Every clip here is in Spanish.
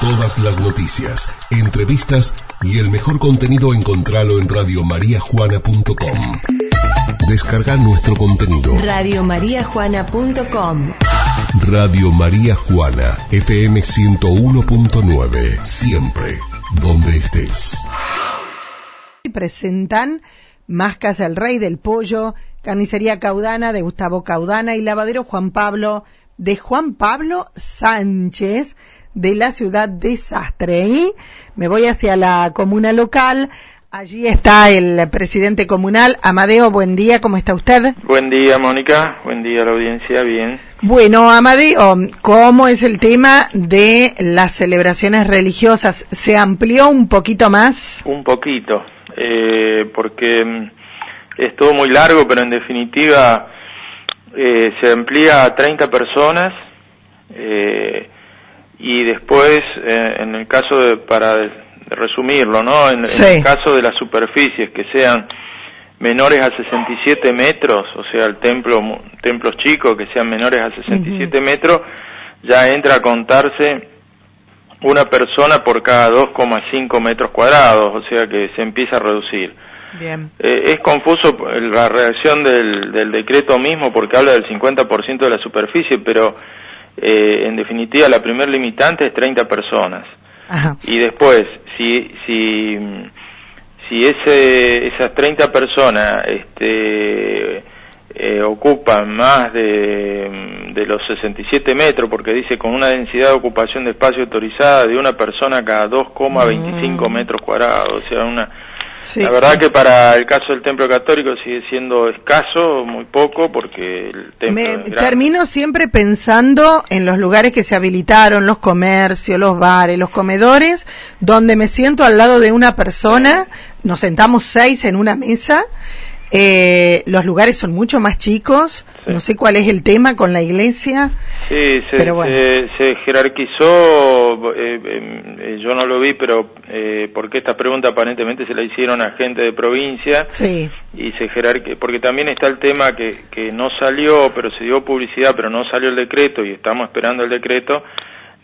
Todas las noticias, entrevistas y el mejor contenido encontralo en radiomariajuana.com. Descarga nuestro contenido. Radiomariajuana.com Radio María Juana, FM 101.9, siempre, donde estés. Presentan Máscas el Rey del Pollo, Carnicería Caudana de Gustavo Caudana y Lavadero Juan Pablo de Juan Pablo Sánchez de la ciudad de Sastre. Y me voy hacia la comuna local. Allí está el presidente comunal, Amadeo, buen día, ¿cómo está usted? Buen día, Mónica, buen día a la audiencia, bien. Bueno, Amadeo, ¿cómo es el tema de las celebraciones religiosas? ¿Se amplió un poquito más? Un poquito, eh, porque mm, es todo muy largo, pero en definitiva eh, se amplía a 30 personas eh, y después, eh, en el caso de, para resumirlo, ¿no? En, Sí. en el caso de las superficies que sean menores a 67 metros, o sea, el templo, templos chicos que sean menores a 67 metros, ya entra a contarse una persona por cada 2,5 metros cuadrados, o sea que se empieza a reducir. Bien. Eh, es confuso la reacción del, del decreto mismo porque habla del 50% de la superficie, pero eh, en definitiva la primer limitante es 30 personas. Ajá. Y después, si, si, si ese, esas 30 personas este, eh, ocupan más de, de los 67 metros, porque dice con una densidad de ocupación de espacio autorizada de una persona cada 2,25 Mm. metros cuadrados, o sea, una... Sí, la verdad sí. que para el caso del templo católico sigue siendo escaso, muy poco, porque el templo Me termino siempre pensando en los lugares que se habilitaron, los comercios, los bares, los comedores, donde me siento al lado de una persona, nos sentamos seis en una mesa, eh, los lugares son mucho más chicos, Sí. no sé cuál es el tema con la iglesia, Sí, se, Pero bueno. se, se jerarquizó, eh, eh, yo no lo vi, pero eh, porque esta pregunta aparentemente se la hicieron a gente de provincia sí, y se jerarqui- porque también está el tema que, que no salió, pero se dio publicidad, pero no salió el decreto y estamos esperando el decreto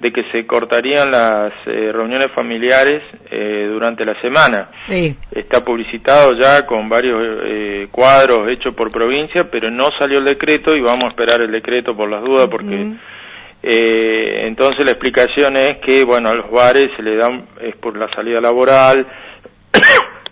de que se cortarían las eh, reuniones familiares eh, durante la semana. sí, Está publicitado ya con varios eh, cuadros hechos por provincia, pero no salió el decreto y vamos a esperar el decreto por las dudas porque eh, entonces la explicación es que bueno a los bares se le dan es por la salida laboral.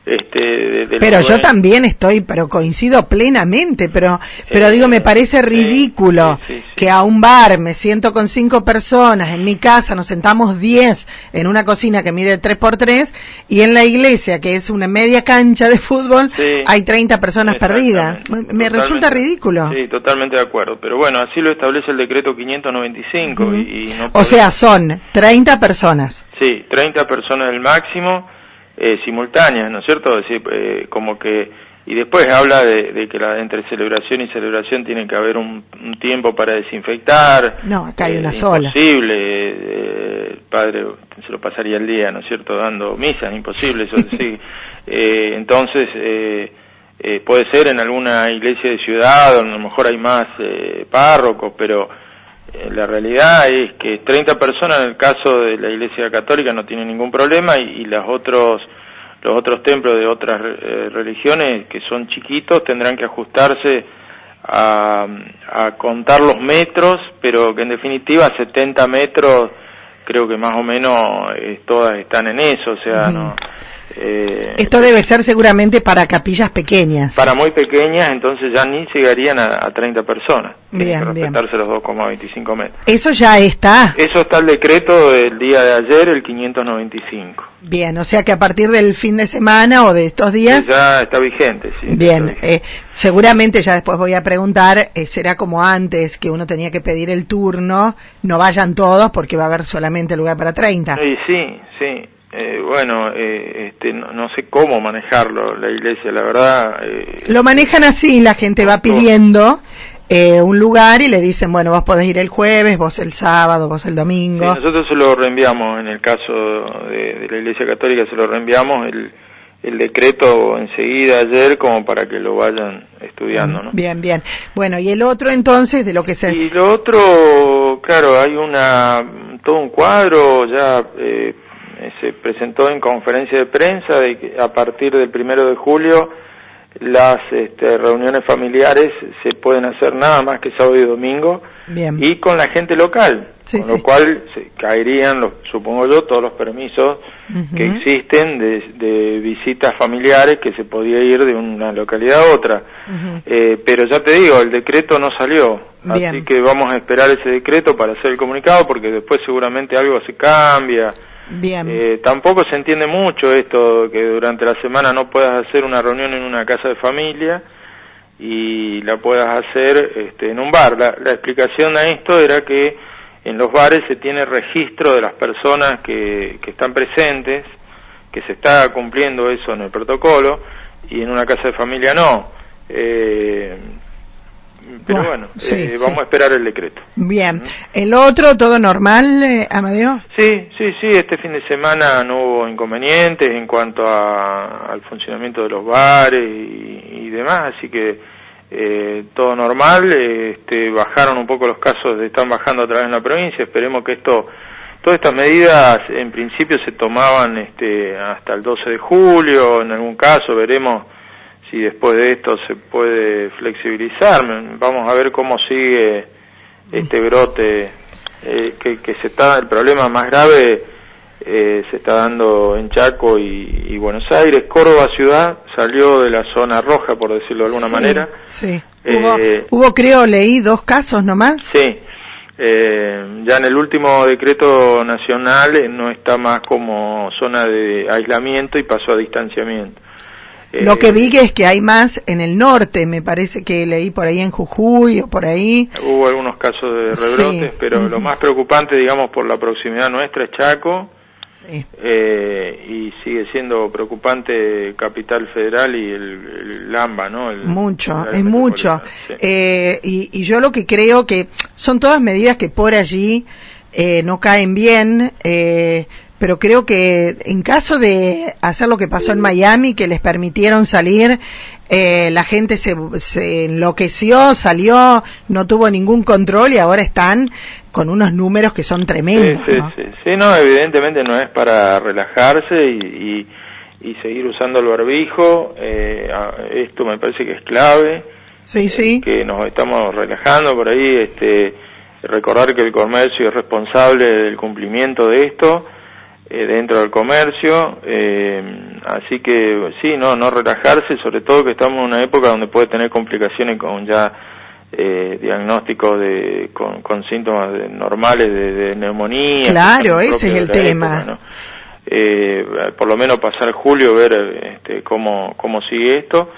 Este, de- pero yo también estoy, pero coincido plenamente, pero, pero digo, me parece ridículo sí, sí, sí. que a un bar me siento con cinco personas, en mi casa nos sentamos diez en una cocina que mide tres por tres y en la iglesia, que es una media cancha de fútbol, hay 30 personas perdidas. Me, resulta ridículo. Sí, totalmente de acuerdo. Pero bueno, así lo establece el decreto 595 Ujú. y, y no O sea, son 30 personas. Sí, 30 personas el máximo, eh, simultáneas, ¿no es cierto? Es decir, eh, como que, y después habla de, de que la, entre celebración y celebración tiene que haber un, un tiempo para desinfectar. No, acá hay Eh, una sola. Imposible, eh, el padre se lo pasaría el día, ¿no es cierto?, dando misas, imposible, eso sí. Eh, entonces, eh, eh, puede ser en alguna iglesia de ciudad, donde a lo mejor hay más eh, párrocos, pero eh, la realidad es que 30 personas en el caso de la Iglesia Católica no tienen ningún problema y, y los otros los otros templos de otras eh, religiones que son chiquitos tendrán que ajustarse a, a contar los metros, pero que en definitiva 70 metros creo que más o menos eh, todas están en eso, o sea, no eh, Esto debe ser seguramente para capillas pequeñas. para muy pequeñas, entonces ya ni llegarían a, a 30 personas. Bien, que bien. respetarse los 2,25 metros. Eso ya está. Eso está el decreto del día de ayer, el 595. Bien, o sea que a partir del fin de semana o de estos días, Sí, ya está vigente, sí. bien, vigente. eh, seguramente ya después voy a preguntar, eh, será como antes que uno tenía que pedir el turno, no vayan todos porque va a haber solamente lugar para 30. Y sí, sí. Eh, bueno, eh, este, no, no sé cómo manejarlo la iglesia, la verdad. eh, Lo manejan así, la gente va pidiendo eh, un lugar y le dicen, bueno, vos podés ir el jueves, vos el sábado, vos el sí, domingo. nosotros se lo reenviamos, en el caso de, de la iglesia católica, se lo reenviamos el, el decreto enseguida ayer como para que lo vayan estudiando, ¿no? Bien, bien. Bueno, y el otro entonces de lo que se... Y lo otro, claro, hay una, un todo un cuadro, ya eh, se presentó en conferencia de prensa de que a partir del primero de julio las este, reuniones familiares se pueden hacer nada más que sábado y domingo y con la gente local, con lo cual se caerían, los, supongo yo, todos los permisos que existen de, visitas familiares que se podía ir de una localidad a otra. eh, pero ya te digo, el decreto no salió, así que vamos a esperar ese decreto para hacer el comunicado porque después seguramente algo se cambia. Eh, tampoco se entiende mucho esto que durante la semana no puedas hacer una reunión en una casa de familia y la puedas hacer este, en un bar. La, la explicación a esto era que en los bares se tiene registro de las personas que, que están presentes, que se está cumpliendo eso en el protocolo y en una casa de familia no. Eh, pero bueno, eh, vamos a esperar el decreto. Bien. ¿El otro, todo normal, eh, Amadeo? Sí, sí, sí. Este fin de semana no hubo inconvenientes en cuanto a, al funcionamiento de los bares y, demás, así que eh, todo normal. Este, bajaron un poco los casos, están bajando a través de la provincia. Esperemos que esto, todas estas medidas en principio se tomaban este, hasta el 12 de julio. En algún caso veremos si después de esto se puede flexibilizar. Vamos a ver cómo sigue este brote eh, que, que, se está, el problema más grave eh, se está dando en Chaco y, Buenos Aires. Córdoba ciudad salió de la zona roja, por decirlo de alguna manera. Sí. Eh, hubo, creo, leí dos casos nomás. Sí. Eh, ya en el último decreto nacional no está más como zona de aislamiento y pasó a distanciamiento. Lo que vi es que hay más en el norte, me parece que leí por ahí en Jujuy o por ahí. Hubo algunos casos de rebrotes, pero lo más preocupante, digamos, por la proximidad nuestra es Chaco. Eh, y sigue siendo preocupante Capital Federal y el, Lamba, ¿no? mucho, es mucho. Eh, y, y, yo lo que creo que son todas medidas que por allí eh, no caen bien, eh, pero creo que en caso de hacer lo que pasó en Miami, que les permitieron salir, eh, la gente se, se, enloqueció, salió, no tuvo ningún control y ahora están con unos números que son tremendos. Sí, sí, sí, no, evidentemente no es para relajarse y, y, seguir usando el barbijo, eh, esto me parece que es clave. Sí, sí. Que nos estamos relajando por ahí, este, recordar que el comercio es responsable del cumplimiento de esto eh, dentro del comercio, eh, así que sí, no, no relajarse, sobre todo que estamos en una época donde puede tener complicaciones con ya eh, diagnósticos de, con, síntomas normales de, neumonía. Claro, ese es el tema. eh, por lo menos pasar julio, ver este, cómo, cómo sigue esto.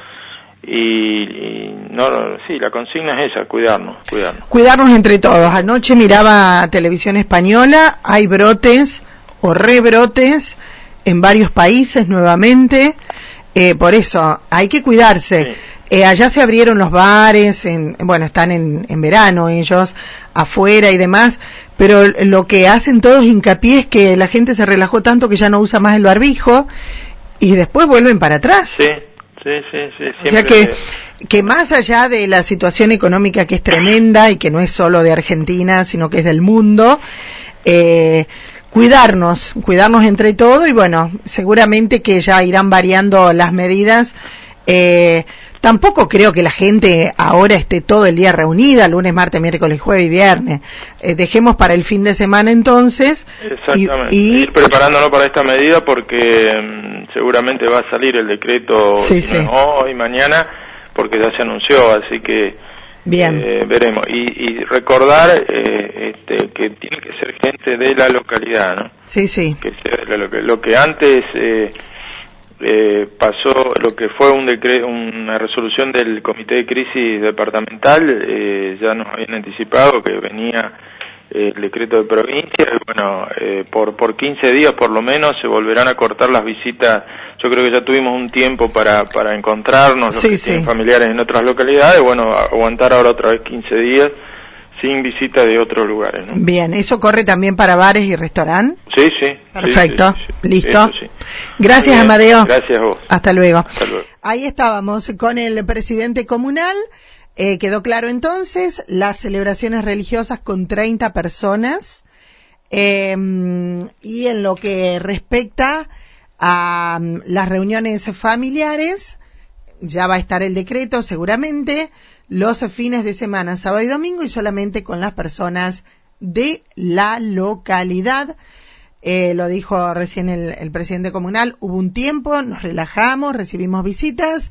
Y, no, sí, la consigna es esa, cuidarnos, cuidarnos. Cuidarnos entre todos. Anoche miraba televisión española, hay brotes o rebrotes en varios países nuevamente. Eh, por eso hay que cuidarse. Eh, allá se abrieron los bares, en, bueno, están en, en, verano ellos, afuera y demás, pero lo que hacen todos hincapié es que la gente se relajó tanto que ya no usa más el barbijo y después vuelven para atrás. Sí, sí, sí. sí o sea que, que más allá de la situación económica que es tremenda y que no es solo de Argentina, sino que es del mundo, eh, cuidarnos, cuidarnos entre todo y bueno, seguramente que ya irán variando las medidas. Eh, tampoco creo que la gente ahora esté todo el día reunida, lunes, martes, miércoles, jueves y viernes. Eh, dejemos para el fin de semana entonces. Exactamente. Y, Ir preparándonos para esta medida porque mm, seguramente va a salir el decreto hoy, mañana, porque ya se anunció, así que Bien. Eh, veremos. Y, recordar eh, este, que tiene que ser gente de la localidad, ¿no? Sí, sí. Que lo, que, lo que antes eh, eh, pasó, lo que fue un decreto, una resolución del Comité de Crisis Departamental, eh, ya nos habían anticipado que venía el decreto de provincia y bueno, eh, por, por 15 días por lo menos se volverán a cortar las visitas. Yo creo que ya tuvimos un tiempo para, para encontrarnos, los que familiares en otras localidades, bueno, aguantar ahora otra vez 15 días sin visita de otros lugares. ¿no? Bien, ¿eso corre también para bares y restaurantes? Sí, sí. Perfecto, listo. Gracias, Amadeo. Gracias a vos. Hasta luego. Hasta luego. Ahí estábamos con el presidente comunal. Eh, quedó claro entonces las celebraciones religiosas con 30 personas Em, y en lo que respecta a mm, las reuniones familiares, ya va a estar el decreto seguramente, los fines de semana, sábado y domingo, y solamente con las personas de la localidad. Eh, lo dijo recién el, presidente comunal, hubo un tiempo, nos relajamos, recibimos visitas,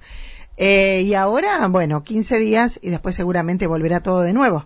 eh, y ahora, bueno, 15 días y después seguramente volverá todo de nuevo.